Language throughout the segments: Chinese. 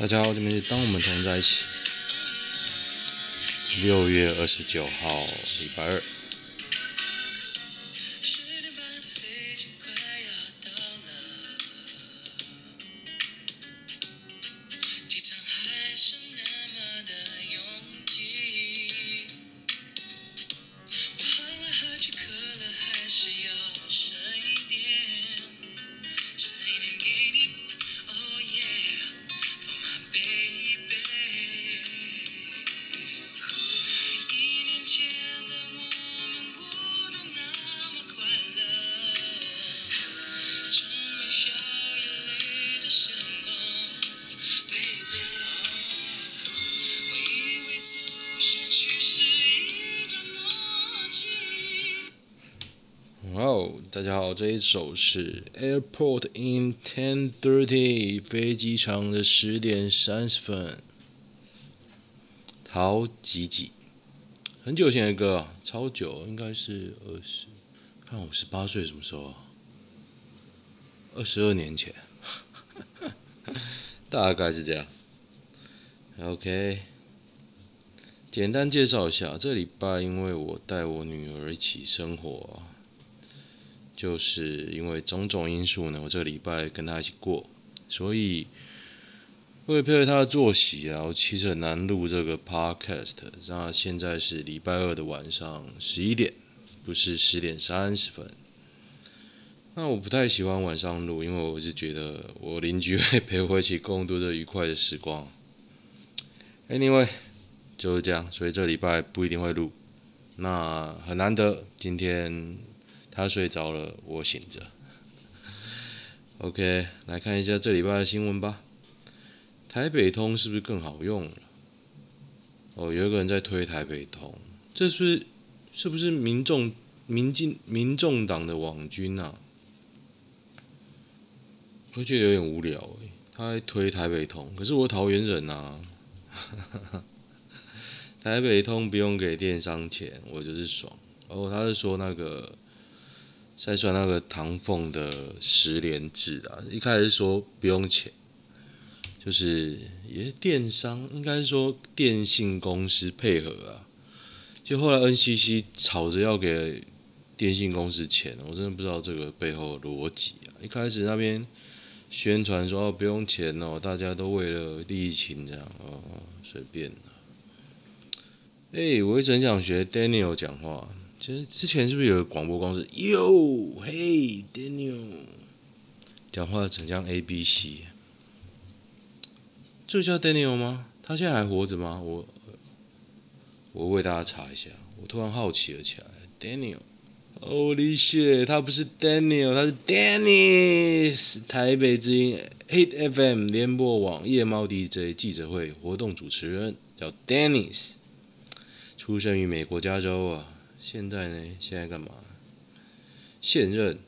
大家好，这边是当我们同在一起。六月二十九号，礼拜二。哦大家好，这一首是 Airport in Ten Thirty 飞机场的十点三十分。陶吉吉，很久以前的歌，超久，应该是二十，看我十八岁什么时候啊？二十二年前，大概是这样。OK，简单介绍一下，这礼拜因为我带我女儿一起生活啊。就是因为种种因素呢，我这个礼拜跟他一起过，所以为了配合他的作息啊，我其实很难录这个 podcast。那现在是礼拜二的晚上十一点，不是十点三十分。那我不太喜欢晚上录，因为我是觉得我邻居会陪我一起共度这愉快的时光。Anyway，就是这样，所以这礼拜不一定会录。那很难得，今天。他睡着了，我醒着。OK，来看一下这礼拜的新闻吧。台北通是不是更好用了？哦，有一个人在推台北通，这是是不是民众、民进、民众党的网军啊？我觉得有点无聊诶。他在推台北通，可是我桃园人啊。台北通不用给电商钱，我就是爽。哦，他是说那个。再算那个唐凤的十连制啊，一开始说不用钱，就是也是电商，应该说电信公司配合啊，就后来 NCC 吵着要给电信公司钱，我真的不知道这个背后逻辑啊。一开始那边宣传说哦不用钱哦，大家都为了利益情这样哦，随便。哎，我一直很想学 Daniel 讲话。其实之前是不是有广播公司？Yo，嘿，Daniel，讲话很像 A B C，这叫 Daniel 吗？他现在还活着吗？我我为大家查一下，我突然好奇了起来。Daniel，Holy shit，他不是 Daniel，他是 Dennis，台北之音 Hit FM 联播网夜猫 DJ 记者会活动主持人，叫 Dennis，出生于美国加州啊。现在呢？现在干嘛？现任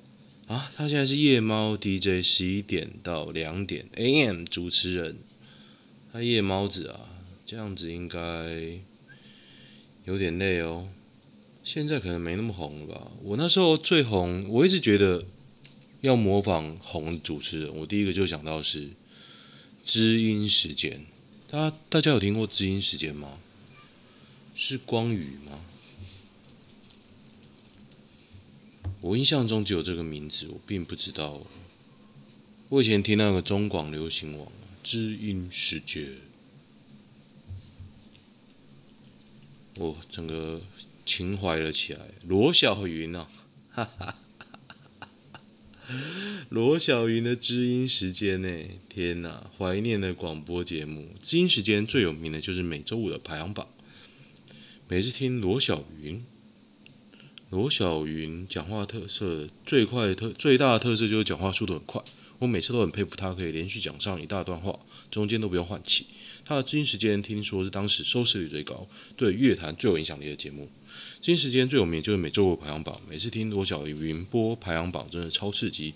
啊，他现在是夜猫 DJ，十一点到两点 AM 主持人。他夜猫子啊，这样子应该有点累哦。现在可能没那么红了吧？我那时候最红，我一直觉得要模仿红主持人，我第一个就想到是知音时间。大大家有听过知音时间吗？是光宇吗？我印象中只有这个名字，我并不知道。我以前听那个中广流行网知音时间，我整个情怀了起来。罗小云啊，罗小云的知音时间呢？天哪，怀念的广播节目。知音时间最有名的就是每周五的排行榜，每次听罗小云。罗小云讲话特色最快特最大的特色就是讲话速度很快，我每次都很佩服他，可以连续讲上一大段话，中间都不用换气。他的知音时间听说是当时收视率最高，对乐坛最有影响力的节目。知音时间最有名就是每周五排行榜，每次听罗小云播排行榜真的超刺激。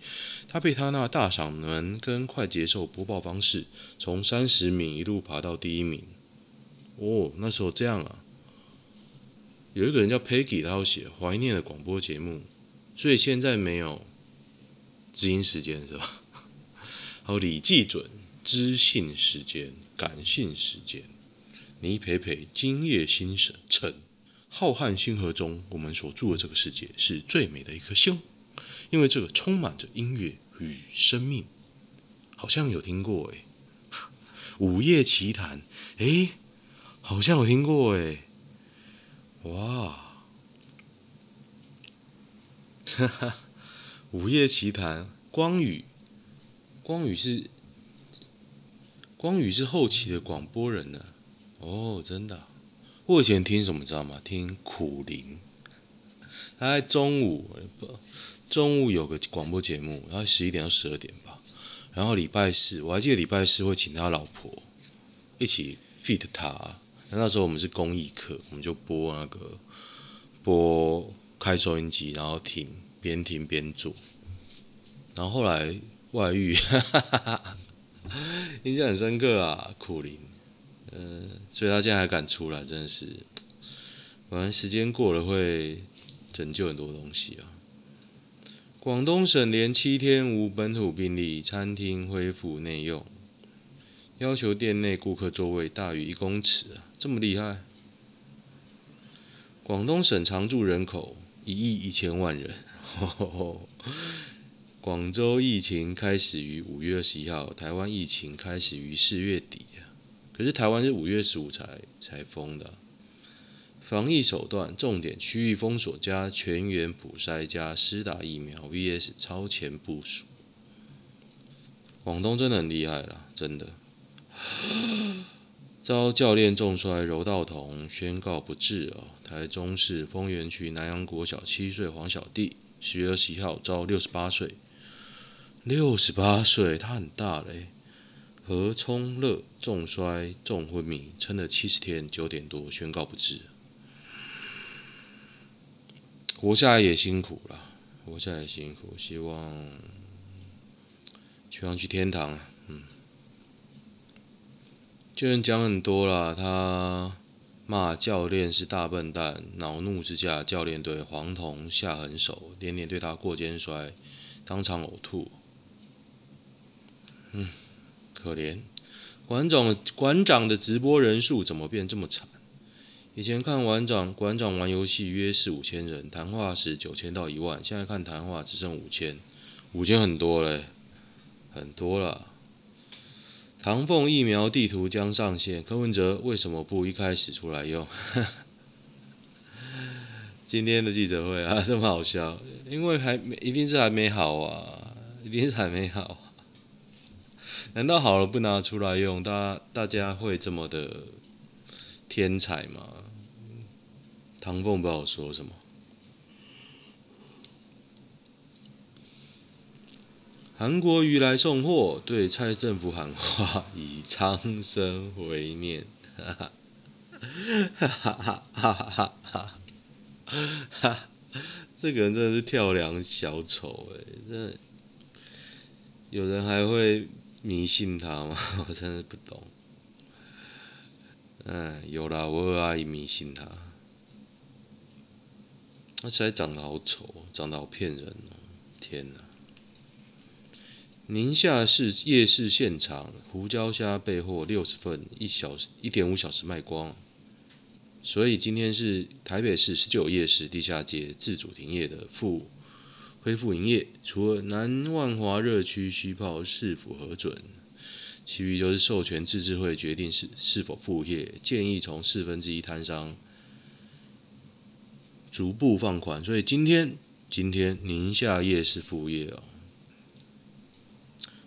他被他那大嗓门跟快节奏播报方式，从三十名一路爬到第一名。哦，那时候这样啊。有一个人叫 Peggy，他要写怀念的广播节目，所以现在没有知音时间是吧？好李季准知性时间，感性时间，你陪陪今夜星辰。晨，浩瀚星河中，我们所住的这个世界是最美的一颗星，因为这个充满着音乐与生命。好像有听过哎，午夜奇谈，哎，好像有听过哎，哇，哈哈，午夜奇谈，光宇，光宇是。光宇是后期的广播人呢，哦，真的，我以前听什么知道吗？听苦灵，他在中午，中午有个广播节目，然后十一点到十二点吧，然后礼拜四，我还记得礼拜四会请他老婆一起 feat 他，那时候我们是公益课，我们就播那个播开收音机，然后听边听边做，然后后来外遇。哈哈哈印象很深刻啊，苦苓，嗯、呃，所以他现在还敢出来，真的是，反正时间过了会拯救很多东西啊。广东省连七天无本土病例，餐厅恢复内用，要求店内顾客座位大于一公尺啊，这么厉害？广东省常住人口一亿一千万人。广州疫情开始于五月二十一号，台湾疫情开始于四月底。可是台湾是五月十五才才封的。防疫手段重点区域封锁加全员普筛加施打疫苗 vs 超前部署。广东真的很厉害了，真的。遭教练重摔柔道童宣告不治哦。台中市丰原区南阳国小七岁黄小弟，十月二十一号遭六十八岁。六十八岁，他很大嘞。何聪乐重摔重昏迷，撑了七十天，九点多宣告不治。活下来也辛苦了，活下来也辛苦，希望希望去天堂。嗯，就人讲很多了，他骂教练是大笨蛋，恼怒之下，教练对黄铜下狠手，连连对他过肩摔，当场呕吐。嗯，可怜馆长，馆长的直播人数怎么变这么惨？以前看馆长馆长玩游戏约四五千人，谈话时九千到一万，现在看谈话只剩五千，五千很多嘞，很多了。唐凤疫苗地图将上线，柯文哲为什么不一开始出来用？今天的记者会啊，这么好笑，因为还没，一定是还没好啊，一定是还没好。难道好了不拿出来用，大大家会这么的天才吗？唐凤不好说什么。韩国瑜来送货，对蔡政府喊话，以苍生为念。哈哈哈哈哈哈哈哈哈！这个人真的是跳梁小丑哎、真的有人还会迷信他吗？我真的不懂。嗯，有啦，我有阿姨迷信他，他现在长得好丑，长得好骗人哦！天哪！宁夏市夜市现场，胡椒虾备货六十份，一小时一点五小时卖光。所以今天是台北市十九夜市地下街自主停业的复。恢复营业，除了南万华热区虚泡是否核准，其余就是授权自治会决定是是否复业。建议从四分之一摊商逐步放宽。所以今天今天宁夏夜市复业哦。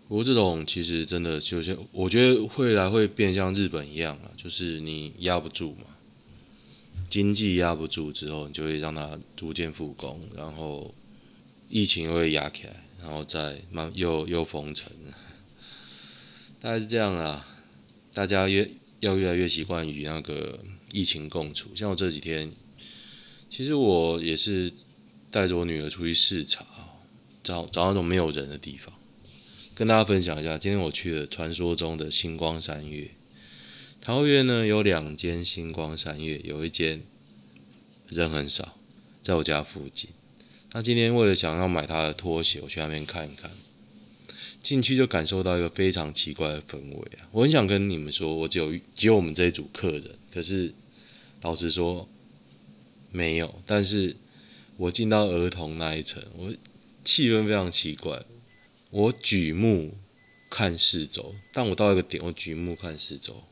不过这种其实真的就像，我觉得未来会变像日本一样啊，就是你压不住嘛，经济压不住之后，你就会让它逐渐复工，然后。疫情又会压起来，然后再慢又又封城，大概是这样啦。大家越要越来越习惯与那个疫情共处。像我这几天，其实我也是带着我女儿出去视察，找找那种没有人的地方，跟大家分享一下。今天我去了传说中的星光三月，桃园呢有两间星光三月，有一间人很少，在我家附近。那今天为了想要买他的拖鞋，我去那边看一看。进去就感受到一个非常奇怪的氛围啊！我很想跟你们说，我只有只有我们这一组客人，可是老实说没有。但是我进到儿童那一层，我气氛非常奇怪。我举目看四周，但我到一个点，我举目看四周，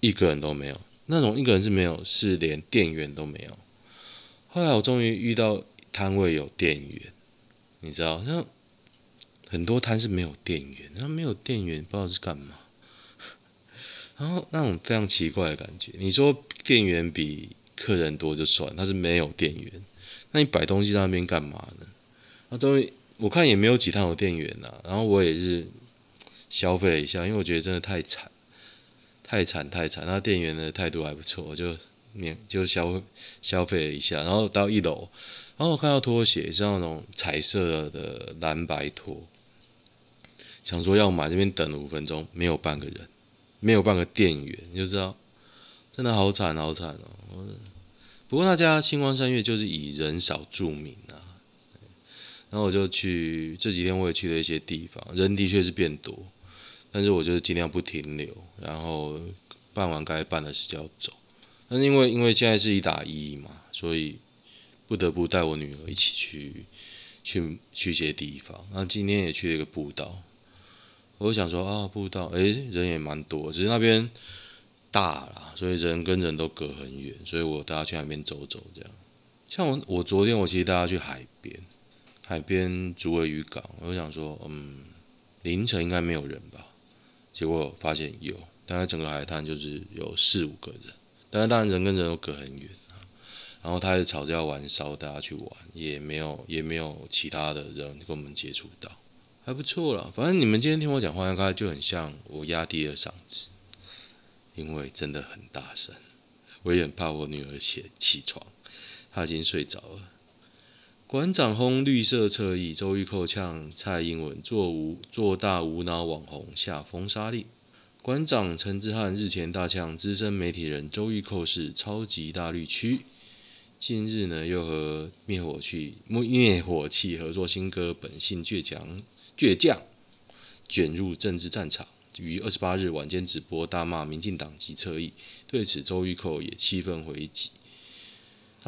一个人都没有。那种一个人是没有，是连店员都没有。后来我终于遇到摊位有店员，你知道，像很多摊是没有店员，然后没有店员不知道是干嘛。然后那种非常奇怪的感觉，你说店员比客人多就算，他是没有店员，那你摆东西在那边干嘛呢？那终于。我看也没有几趟有店员呐，然后我也是消费了一下，因为我觉得真的太惨，太惨太惨。那店员的态度还不错，我就免就消消费了一下，然后到一楼，然后我看到拖鞋，是那种彩色的蓝白拖，想说要买，这边等了五分钟，没有半个人，没有半个店员，你就知道真的好惨好惨哦。不过那家星光三月就是以人少著名。然后我就去这几天，我也去了一些地方，人的确是变多，但是我就尽量不停留，然后办完该办的事就要走。但是因为因为现在是一打一嘛，所以不得不带我女儿一起去去去一些地方。那今天也去了一个步道，我想说啊，步道诶，人也蛮多，只是那边大啦，所以人跟人都隔很远，所以我带她去那边走走这样。像我我昨天我其实带她去海边。海边竹围渔港，我想说，嗯，凌晨应该没有人吧？结果发现有，大概整个海滩就是有四五个人，但是当然人跟人都隔很远。然后他也吵着要玩烧，大家去玩，也没有也没有其他的人跟我们接触到，还不错啦。反正你们今天听我讲话，应该就很像我压低了嗓子，因为真的很大声，我也很怕我女儿起起床，她已经睡着了。馆长轰绿色侧翼，周玉蔻呛蔡英文做无做大无脑网红下封杀令。馆长陈志汉日前大呛资深媒体人周玉蔻是超级大绿区，近日呢又和灭火器灭火器合作新歌《本性倔强倔强》卷入政治战场，于二十八日晚间直播大骂民进党及侧翼。对此，周玉蔻也气愤回击。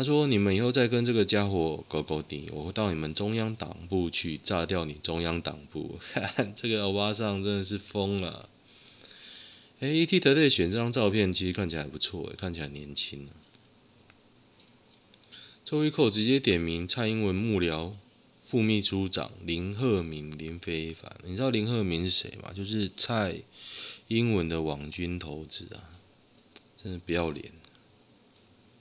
他说：“你们以后再跟这个家伙搞搞定，我会到你们中央党部去炸掉你中央党部。”看这个欧巴桑真的是疯了。哎，T T 雷选这张照片其实看起来不错，看起来年轻。周玉蔻直接点名蔡英文幕僚副秘书长林鹤明林非凡，你知道林鹤明是谁吗？就是蔡英文的网军头子啊，真的不要脸。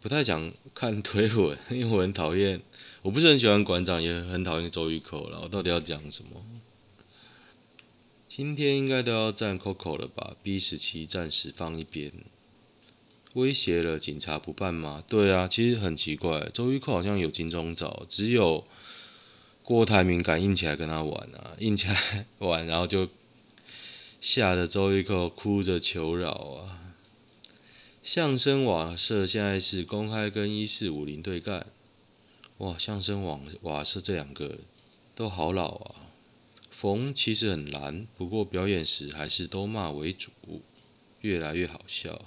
不太想看推文，因为我很讨厌，我不是很喜欢馆长，也很讨厌周玉蔻了。我到底要讲什么？今天应该都要站 Coco 了吧？B 十七暂时放一边，威胁了警察不办吗？对啊，其实很奇怪，周玉蔻好像有金钟罩，只有郭台铭敢硬起来跟他玩啊，硬起来玩，然后就吓得周玉蔻哭着求饶啊。相声瓦舍现在是公开跟一四五零对干，哇！相声瓦瓦舍这两个都好老啊。冯其实很蓝，不过表演时还是都骂为主，越来越好笑。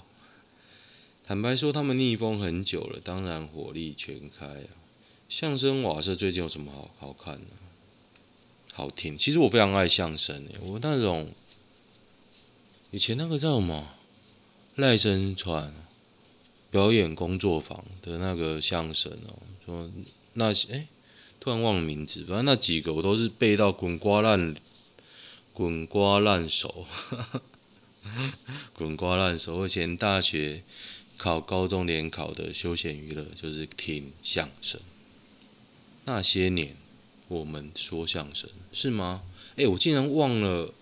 坦白说，他们逆风很久了，当然火力全开啊。相声瓦舍最近有什么好好看呢？好听。其实我非常爱相声诶，我那种以前那个叫什么？赖声川表演工作坊的那个相声哦，说那些哎，突然忘了名字，反正那几个我都是背到滚瓜烂滚瓜烂熟，滚瓜烂熟。以前大学考高中联考的休闲娱乐就是听相声。那些年我们说相声是吗？哎，我竟然忘了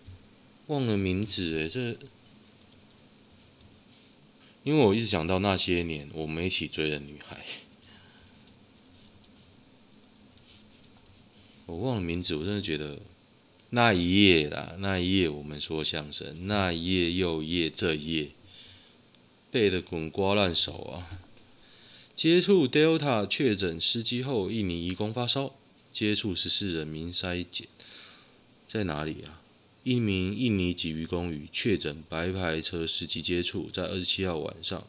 忘了名字哎，这。因为我一直想到那些年我们一起追的女孩，我忘了名字，我真的觉得那一夜啦，那一夜我们说相声，那一夜又一夜，这一夜背的滚瓜烂熟啊！接触 Delta 确诊司机后，印尼移工发烧，接触十四人民筛检，在哪里啊？一名印尼籍渔工与确诊白牌车司机接触，在二十七号晚上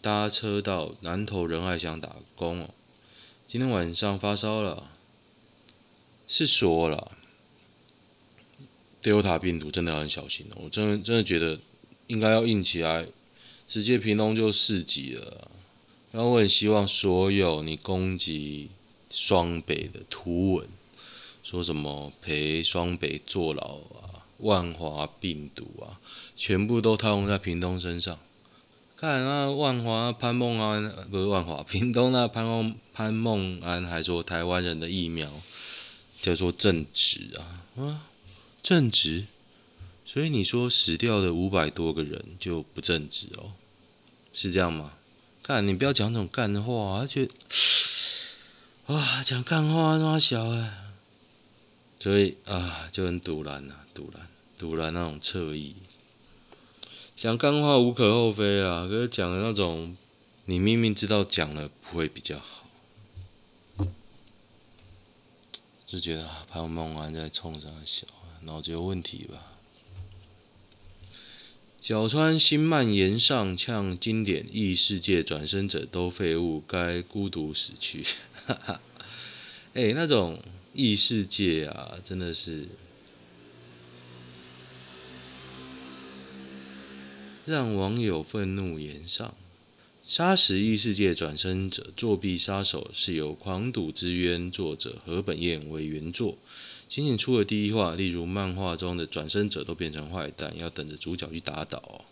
搭车到南投仁爱乡打工哦。今天晚上发烧了，是说了，Delta 病毒真的很小心哦。我真的真的觉得应该要硬起来，直接屏东就四级了。然后我很希望所有你攻击双北的图文，说什么陪双北坐牢啊，万华病毒啊，全部都套用在屏东身上。看那万华潘梦安不是万华，屏东那潘梦潘梦安还说台湾人的疫苗叫做正直啊啊正直，所以你说死掉的五百多个人就不正直哦，是这样吗？看，你不要讲这种干话，而且，哇，讲干话那么小哎，所以啊，就很堵然呐，堵然，赌烂那种侧翼，讲干话无可厚非啊，可是讲的那种，你明明知道讲了不会比较好，就觉得潘梦安在冲上小，脑子有问题吧。角川新漫延上呛经典异世界转生者都废物，该孤独死去。哈哈，哎，那种异世界啊，真的是让网友愤怒言上。杀死异世界转生者，作弊杀手是由《狂赌之渊》作者河本彦为原作。仅仅出了第一话，例如漫画中的转生者都变成坏蛋，要等着主角去打倒哦。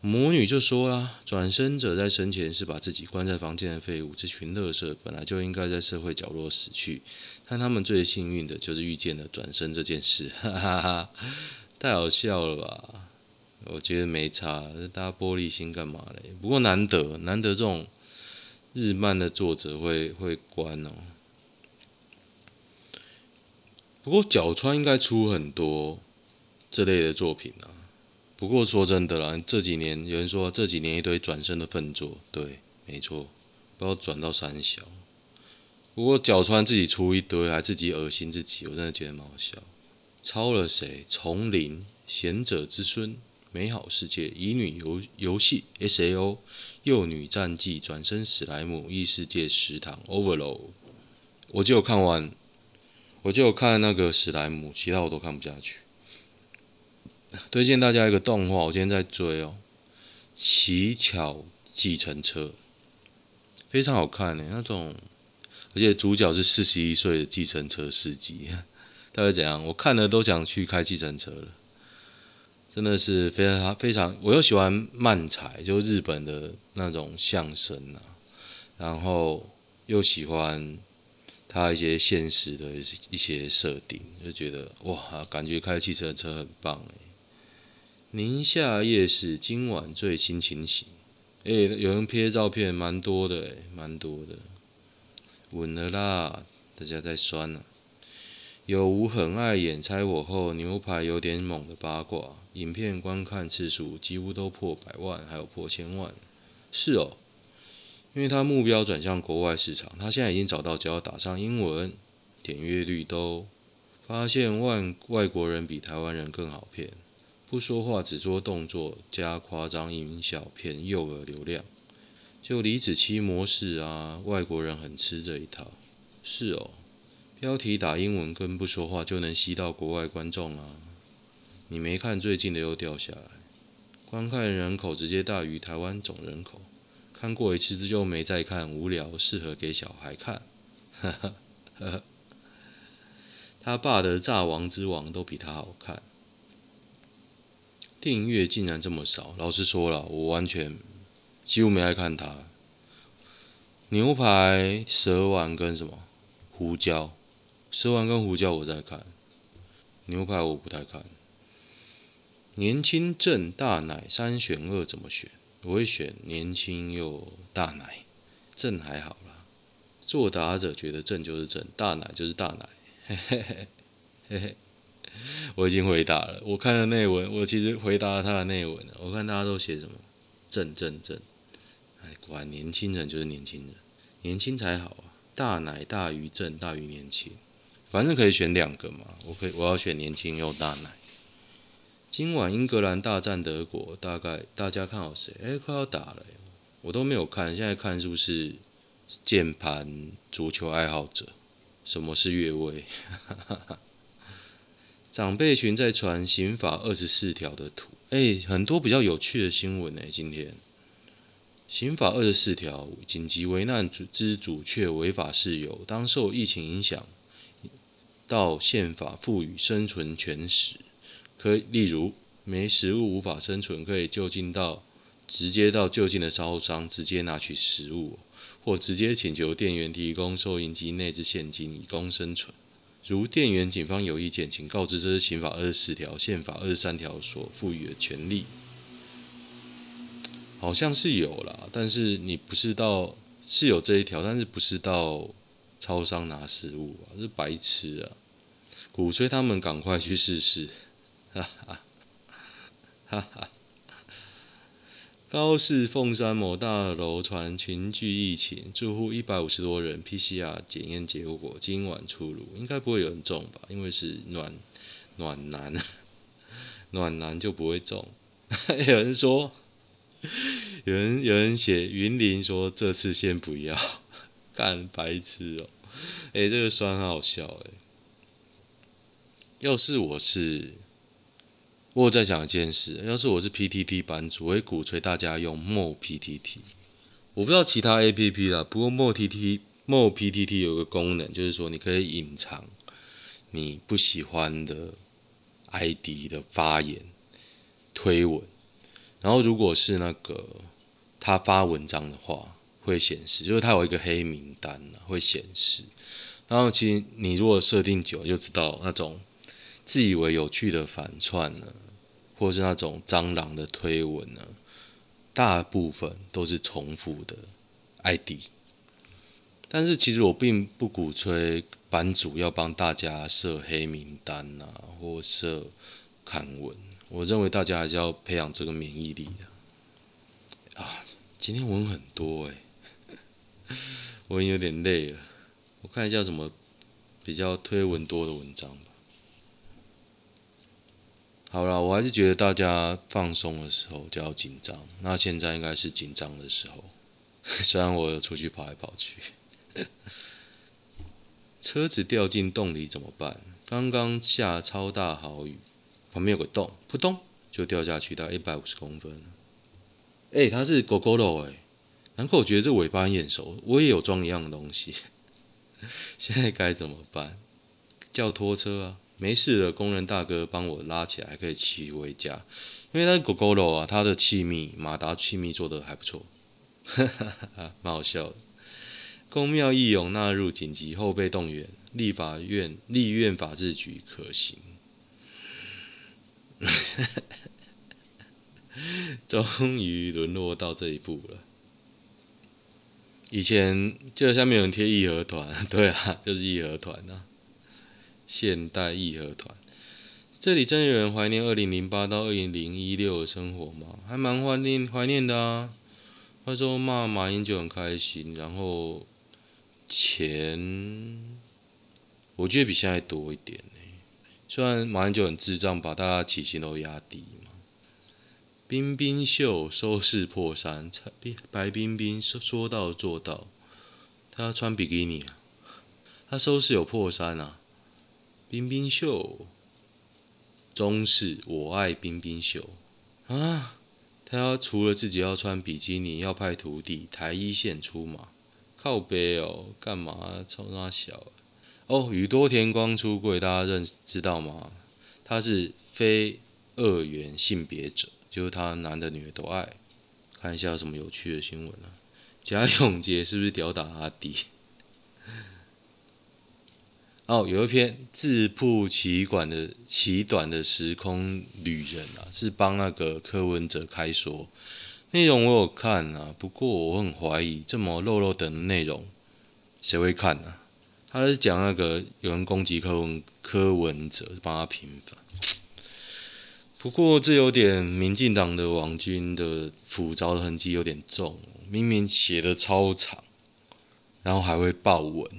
魔女就说啦：“转生者在生前是把自己关在房间的废物，这群垃圾本来就应该在社会角落死去，但他们最幸运的就是遇见了转生这件事，哈哈哈，太好笑了吧？我觉得没差，大家玻璃心干嘛嘞？不过难得，难得这种日漫的作者会会关哦。”不过角川应该出很多这类的作品啊。不过说真的啦，这几年有人说这几年一堆转生的粪作，对，没错，不要转到三小。不过角川自己出一堆，还自己恶心自己，我真的觉得蛮好笑。抄了谁？丛林、贤者之孙、美好世界、乙女游游戏、S.A.O、幼女战记、转身史莱姆、异世界食堂、Overload，我就有看完。我就看那个史莱姆，其他我都看不下去。推荐大家一个动画，我今天在追哦，《乞巧计程车》，非常好看呢。那种，而且主角是四十一岁的计程车司机，大概怎样？我看了都想去开计程车了。真的是非常非常，我又喜欢漫才，就日本的那种相声啊，然后又喜欢。他一些现实的一些设定，就觉得哇，感觉开汽车车很棒哎。宁夏夜市今晚最新情形，哎，有人拍照片，蛮多的哎，蛮多的。稳了啦，大家在酸呢、啊。有无很爱演猜我后牛排有点猛的八卦，影片观看次数几乎都破百万，还有破千万。是哦。因为他目标转向国外市场，他现在已经找到，只要打上英文，点阅率都发现外外国人比台湾人更好骗，不说话只做动作加夸张音效骗诱饵流量，就李子柒模式啊，外国人很吃这一套。是哦，标题打英文跟不说话就能吸到国外观众啊。你没看最近的又掉下来，观看人口直接大于台湾总人口。看过一次就没再看，无聊，适合给小孩看。他爸的《炸王之王》都比他好看。订阅竟然这么少，老实说了，我完全几乎没爱看他。牛排、蛇丸跟什么胡椒？蛇丸跟胡椒我在看，牛排我不太看。年轻正大奶三选二怎么选？我会选年轻又大奶，正还好啦。作答者觉得正就是正，大奶就是大奶。嘿嘿嘿嘿嘿，我已经回答了。我看了内文，我其实回答了他的内文。我看大家都写什么正正正。哎，果然年轻人就是年轻人，年轻才好啊。大奶大于正大于年轻，反正可以选两个嘛，我可以我要选年轻又大奶。今晚英格兰大战德国，大概大家看好谁？哎、快要打了，我都没有看，现在看是不是键盘足球爱好者？什么是越位？长辈群在传刑法二十四条的图，哎、很多比较有趣的新闻呢。今天刑法二十四条，紧急危难之主却违法事由，当受疫情影响到宪法赋予生存权时，可以例如没食物无法生存，可以就近到直接到就近的超商直接拿取食物，或直接请求店员提供收银机内置现金以供生存。如店员、警方有意见，请告知这是刑法二十四条、宪法二十三条所赋予的权利。好像是有啦，但是你不是到是有这一条，但是不是到超商拿食物啊？是白痴啊！鼓吹他们赶快去试试，哈哈哈哈。高市凤山某大楼传群聚疫情，住户一百五十多人，PCR 检验结果今晚出炉，应该不会有人中吧？因为是暖暖男，暖男就不会中。有人说，有人有人写云林说这次先不要，干白痴哦、喔！诶、这个酸很好笑诶、欸。要是我是。我再讲一件事，要是我是 PTT 版主，我会鼓吹大家用 Mo PTT。我不知道其他 APP 啦，不过 Mo PTT Mo PTT 有个功能，就是说你可以隐藏你不喜欢的 ID 的发言推文，然后如果是那个他发文章的话，会显示，就是他有一个黑名单会显示。然后其实你如果设定久，就知道那种自以为有趣的反串呢。或是那种蟑螂的推文呢，大部分都是重复的 ID。但是其实我并不鼓吹版主要帮大家设黑名单啊，或设刊文。我认为大家还是要培养这个免疫力的。啊，今天文很多诶，我已经有点累了。我看一下什么比较推文多的文章。好了，我还是觉得大家放松的时候就要紧张。那现在应该是紧张的时候，虽然我出去跑来跑去。车子掉进洞里怎么办？刚刚下超大豪雨，旁边有个洞，扑通就掉下去，大概一百五十公分。哎、它是狗狗肉哎，难怪我觉得这尾巴很眼熟，我也有装一样的东西。现在该怎么办？叫拖车啊！没事的，工人大哥帮我拉起来，可以骑回家。因为那狗狗肉啊，它的气密马达气密做得还不错，哈哈哈，蛮好笑的。公庙义勇纳入紧急后备动员，立法院立院法制局可行。终于沦落到这一步了。以前就下面有人贴义和团，对啊，就是义和团呐。现代义和团，这里真有人怀念二零零八到二零零一六的生活吗？还蛮怀念怀念的啊。他说骂马英九很开心，然后钱，我觉得比现在多一点呢。虽然马英九很智障，把大家起薪都压低嘛。冰冰秀收视破三，白冰冰说说到做到，他穿比基尼啊，他收视有破三啊。冰冰秀，中视我爱冰冰秀啊！他除了自己要穿比基尼，要派徒弟台一线出马，靠北哦，干嘛冲他小？哦，宇多田光出柜，大家认知道吗？他是非二元性别者，就是他男的女的都爱。看一下有什么有趣的新闻啊？贾永杰是不是吊打阿弟？哦，有一篇自曝其短的其短的时空旅人啊，是帮那个柯文哲开说，内容我有看啊，不过我很怀疑这么肉肉的内容谁会看呢、啊？他是讲那个有人攻击柯文柯文哲，帮他平反。不过这有点民进党的王军的斧凿的痕迹有点重，明明写的超长，然后还会爆文。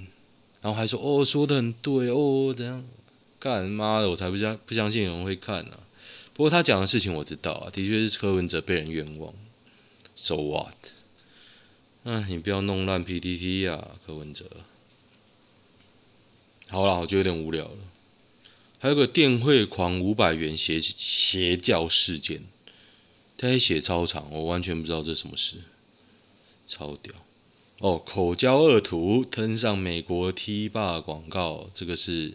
然后还说哦，说的很对哦，怎样？干妈的，我才不相不相信有人会看呢、啊。不过他讲的事情我知道啊，的确是柯文哲被人冤枉。So what？嗯，你不要弄烂 PTT 呀、啊，柯文哲。好了，我就有点无聊了。还有个电汇狂五百元邪邪教事件，他还写超长，我完全不知道这什么事，超屌哦！口交恶徒登上美国 T 霸广告，这个是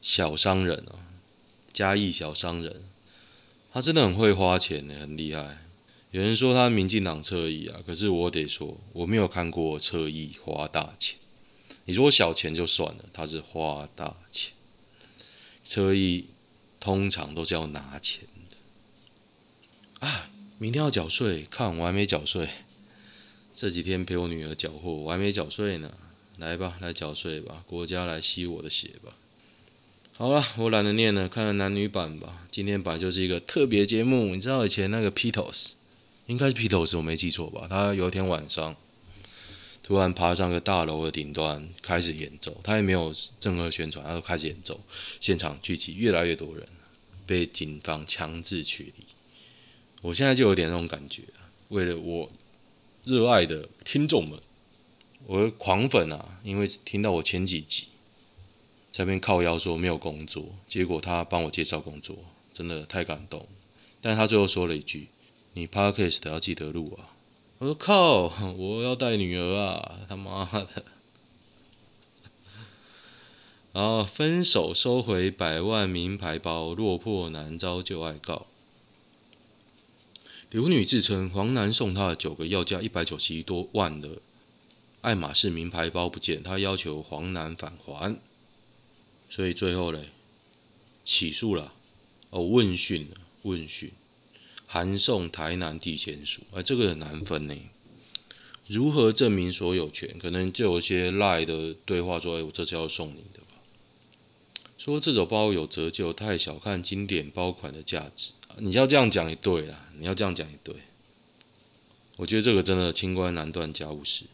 小商人啊，嘉义小商人，他真的很会花钱呢，很厉害。有人说他民进党侧翼啊，可是我得说，我没有看过侧翼花大钱。你说小钱就算了，他是花大钱。车役通常都是要拿钱的啊！明天要缴税，看我还没缴税。这几天陪我女儿缴货，我还没缴税呢。来吧，来缴税吧，国家来吸我的血吧。好了，我懒得念了，看了男女版吧。今天版就是一个特别节目，你知道以前那个披头士，应该是披头士，我没记错吧？他有一天晚上。突然爬上个大楼的顶端，开始演奏。他也没有任何宣传，他就开始演奏。现场聚集越来越多人，被警方强制驱离。我现在就有点那种感觉，为了我热爱的听众们，我的狂粉啊，因为听到我前几集在那边靠腰说没有工作，结果他帮我介绍工作，真的太感动。但他最后说了一句：“你 Podcast 要记得录啊。”我说靠！我要带女儿啊！他妈的！然后分手收回百万名牌包，落魄男遭旧爱告。刘女自称黄男送她的九个要价一百九十一多万的爱马仕名牌包不见，她要求黄男返还。所以最后嘞，起诉了，哦，问讯了，问讯。函送台南地检署，哎，这个很难分呢。如何证明所有权？可能就有些赖的对话说：“哎，我这是要送你的吧？”说这种包有折旧，太小看经典包款的价值。你要这样讲也对啦，你要这样讲也对。我觉得这个真的清官难断家务事。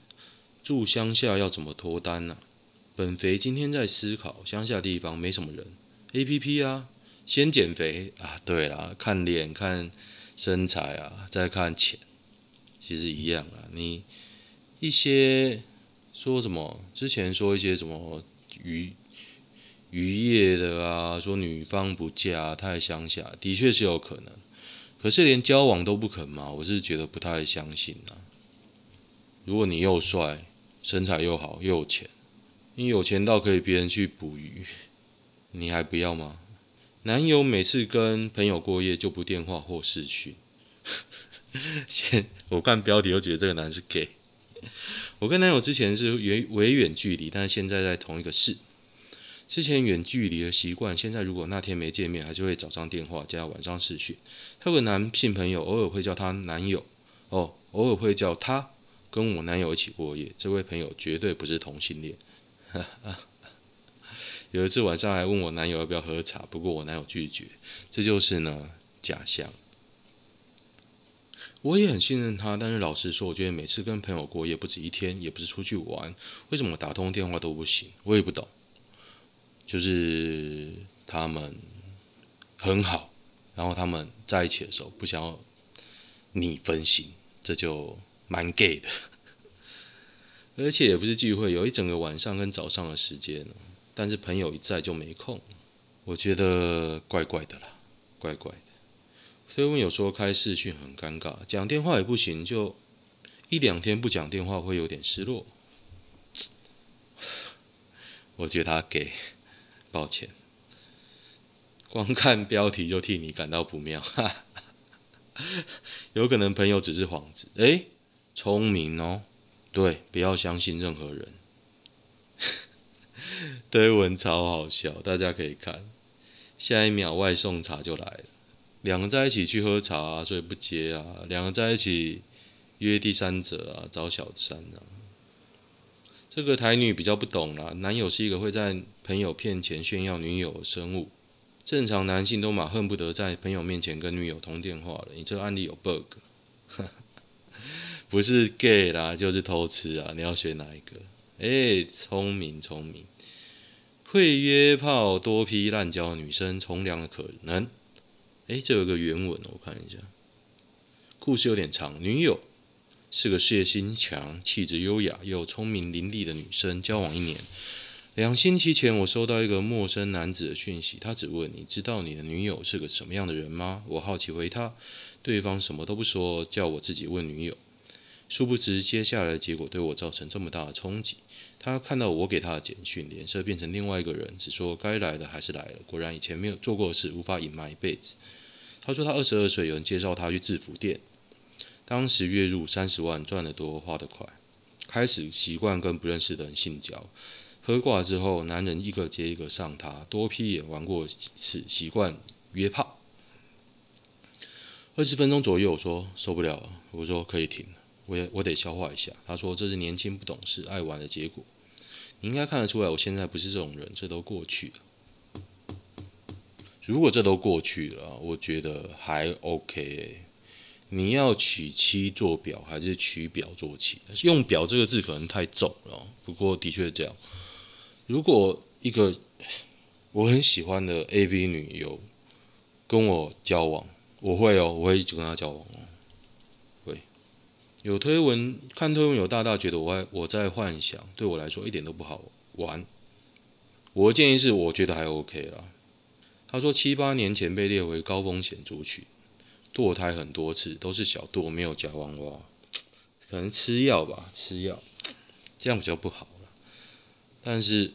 住乡下要怎么脱单呢、啊？本肥今天在思考，乡下地方没什么人，APP 啊，先减肥啊，对啦，看脸看。身材啊，再看钱，其实一样啊。你一些说什么？之前说一些什么鱼渔业的啊，说女方不嫁太乡下，的确是有可能。可是连交往都不肯嘛，我是觉得不太相信啊。如果你又帅，身材又好，又有钱，你有钱到可以别人去捕鱼，你还不要吗？男友每次跟朋友过夜就不电话或视讯。先我看标题都觉得这个男是 gay。我跟男友之前是远维远距离，但是现在在同一个市。之前远距离的习惯，现在如果那天没见面，还是会早上电话加晚上视讯。他有个男性朋友，偶尔会叫他男友，哦，偶尔会叫他跟我男友一起过夜。这位朋友绝对不是同性恋。有一次晚上还问我男友要不要喝茶，不过我男友拒绝。这就是呢假象。我也很信任他，但是老实说，我觉得每次跟朋友过夜不止一天，也不是出去玩，为什么打通电话都不行？我也不懂。就是他们很好，然后他们在一起的时候不想要你分心，这就蛮 gay 的。而且也不是聚会，有一整个晚上跟早上的时间。但是朋友一在就没空，我觉得怪怪的啦，怪怪的。所以我有时候开视讯很尴尬，讲电话也不行，就一两天不讲电话会有点失落。我觉得他给，抱歉，光看标题就替你感到不妙，哈哈。有可能朋友只是幌子，诶，聪明哦，对，不要相信任何人。推文超好笑，大家可以看。下一秒外送茶就来了，两个在一起去喝茶，所以不接啊。两个在一起约第三者啊，找小三啊。这个台女比较不懂啦，男友是一个会在朋友面前炫耀女友的生物。正常男性都嘛恨不得在朋友面前跟女友通电话了。你这个案例有 bug，不是 gay 啦，就是偷吃啊。你要选哪一个？诶，聪明聪明。会约炮多批滥交女生从良的可能。哎，这有个原文，我看一下。故事有点长。女友是个事业心强、气质优雅又聪明伶俐的女生，交往一年。两星期前，我收到一个陌生男子的讯息，他只问：“你知道你的女友是个什么样的人吗？”我好奇回他，对方什么都不说，叫我自己问女友。殊不知，接下来的结果对我造成这么大的冲击。他看到我给他的简讯，脸色变成另外一个人，只说该来的还是来了。果然，以前没有做过的事，无法隐瞒一辈子。他说他二十二岁，有人介绍他去制服店，当时月入三十万，赚得多，花得快，开始习惯跟不认识的人性交。喝挂之后，男人一个接一个上他，多批也玩过几次，习惯约炮。二十分钟左右，我说受不了了，我说可以停，我也我得消化一下。他说这是年轻不懂事、爱玩的结果。你应该看得出来，我现在不是这种人，这都过去了。如果这都过去了，我觉得还 OK。你要娶妻做表，还是娶表做妻？用“表”这个字可能太重了，不过的确是这样。如果一个我很喜欢的 AV 女优跟我交往，我会哦，我会一直跟她交往哦。会有推文看推文，有大大觉得我在我在幻想，对我来说一点都不好玩。我的建议是，我觉得还 OK 啦。他说七八年前被列为高风险族群，堕胎很多次，都是小堕，没有夹娃娃，可能吃药吧，吃药 这样比较不好。但是。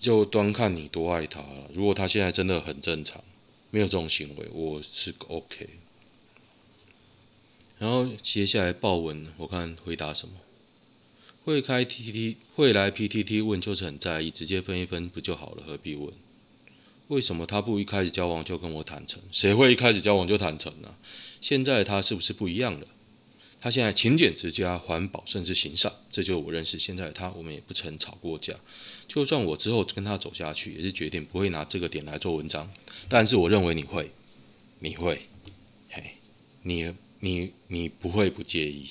就端看你多爱他了。如果他现在真的很正常，没有这种行为，我是 OK。然后接下来报文，我看回答什么？会开 TT 会来 PTT 问，就是很在意，直接分一分不就好了？何必问？为什么他不一开始交往就跟我坦诚？谁会一开始交往就坦诚呢？现在他是不是不一样了？他现在勤俭持家、环保，甚至行善，这就是我认识现在的他。我们也不曾吵过架。就算我之后跟他走下去，也是决定不会拿这个点来做文章。但是我认为你会，你会，嘿，你你你不会不介意。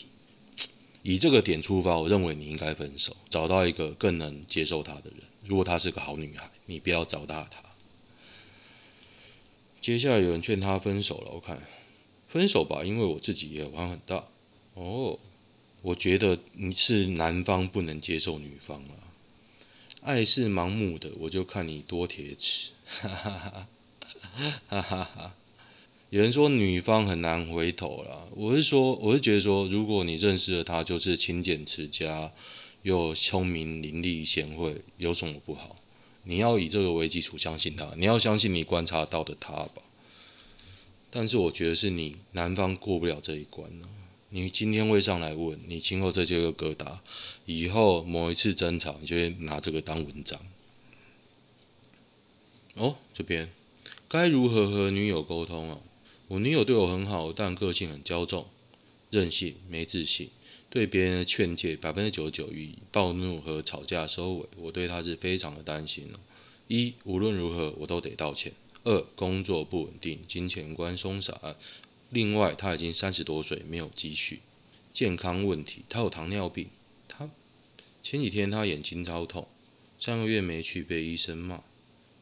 以这个点出发，我认为你应该分手，找到一个更能接受他的人。如果她是个好女孩，你不要糟蹋她。接下来有人劝他分手了，我看分手吧，因为我自己也玩很大。哦，我觉得你是男方不能接受女方啊。爱是盲目的，我就看你多铁齿。哈哈哈，哈哈哈。有人说女方很难回头了，我是说，我是觉得说，如果你认识了他，就是勤俭持家，又聪明伶俐贤惠，有什么不好？你要以这个为基础相信他，你要相信你观察到的他吧。但是我觉得是你男方过不了这一关呢。你今天会上来问，你今后这些个疙瘩，以后某一次争吵，你就会拿这个当文章。哦，这边该如何和女友沟通啊？我女友对我很好，但个性很骄纵、任性、没自信，对别人的劝诫百分之九十九以暴怒和吵架收尾。我对他是非常的担心。一，无论如何我都得道歉。二，工作不稳定，金钱观松散。另外，他已经三十多岁，没有积蓄，健康问题，他有糖尿病。他前几天他眼睛超痛，上个月没去被医生骂。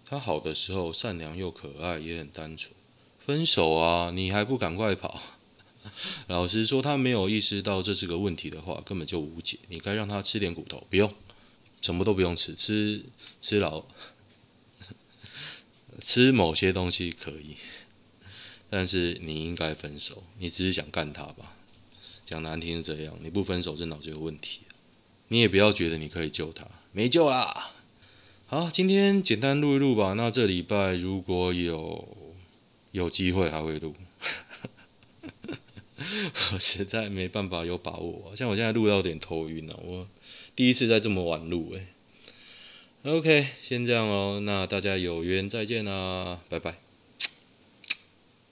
他好的时候善良又可爱，也很单纯。分手啊，你还不赶快跑？老实说，他没有意识到这是个问题的话，根本就无解。你该让他吃点骨头，不用，什么都不用吃，吃吃老，吃某些东西可以。但是你应该分手，你只是想干他吧？讲难听是这样，你不分手这脑子有问题。你也不要觉得你可以救他，没救啦。好，今天简单录一录吧。那这礼拜如果有有机会还会录，我实在没办法有把握。像我现在录到有点头晕了，我第一次在这么晚录诶。OK，先这样哦，那大家有缘再见啦，拜拜。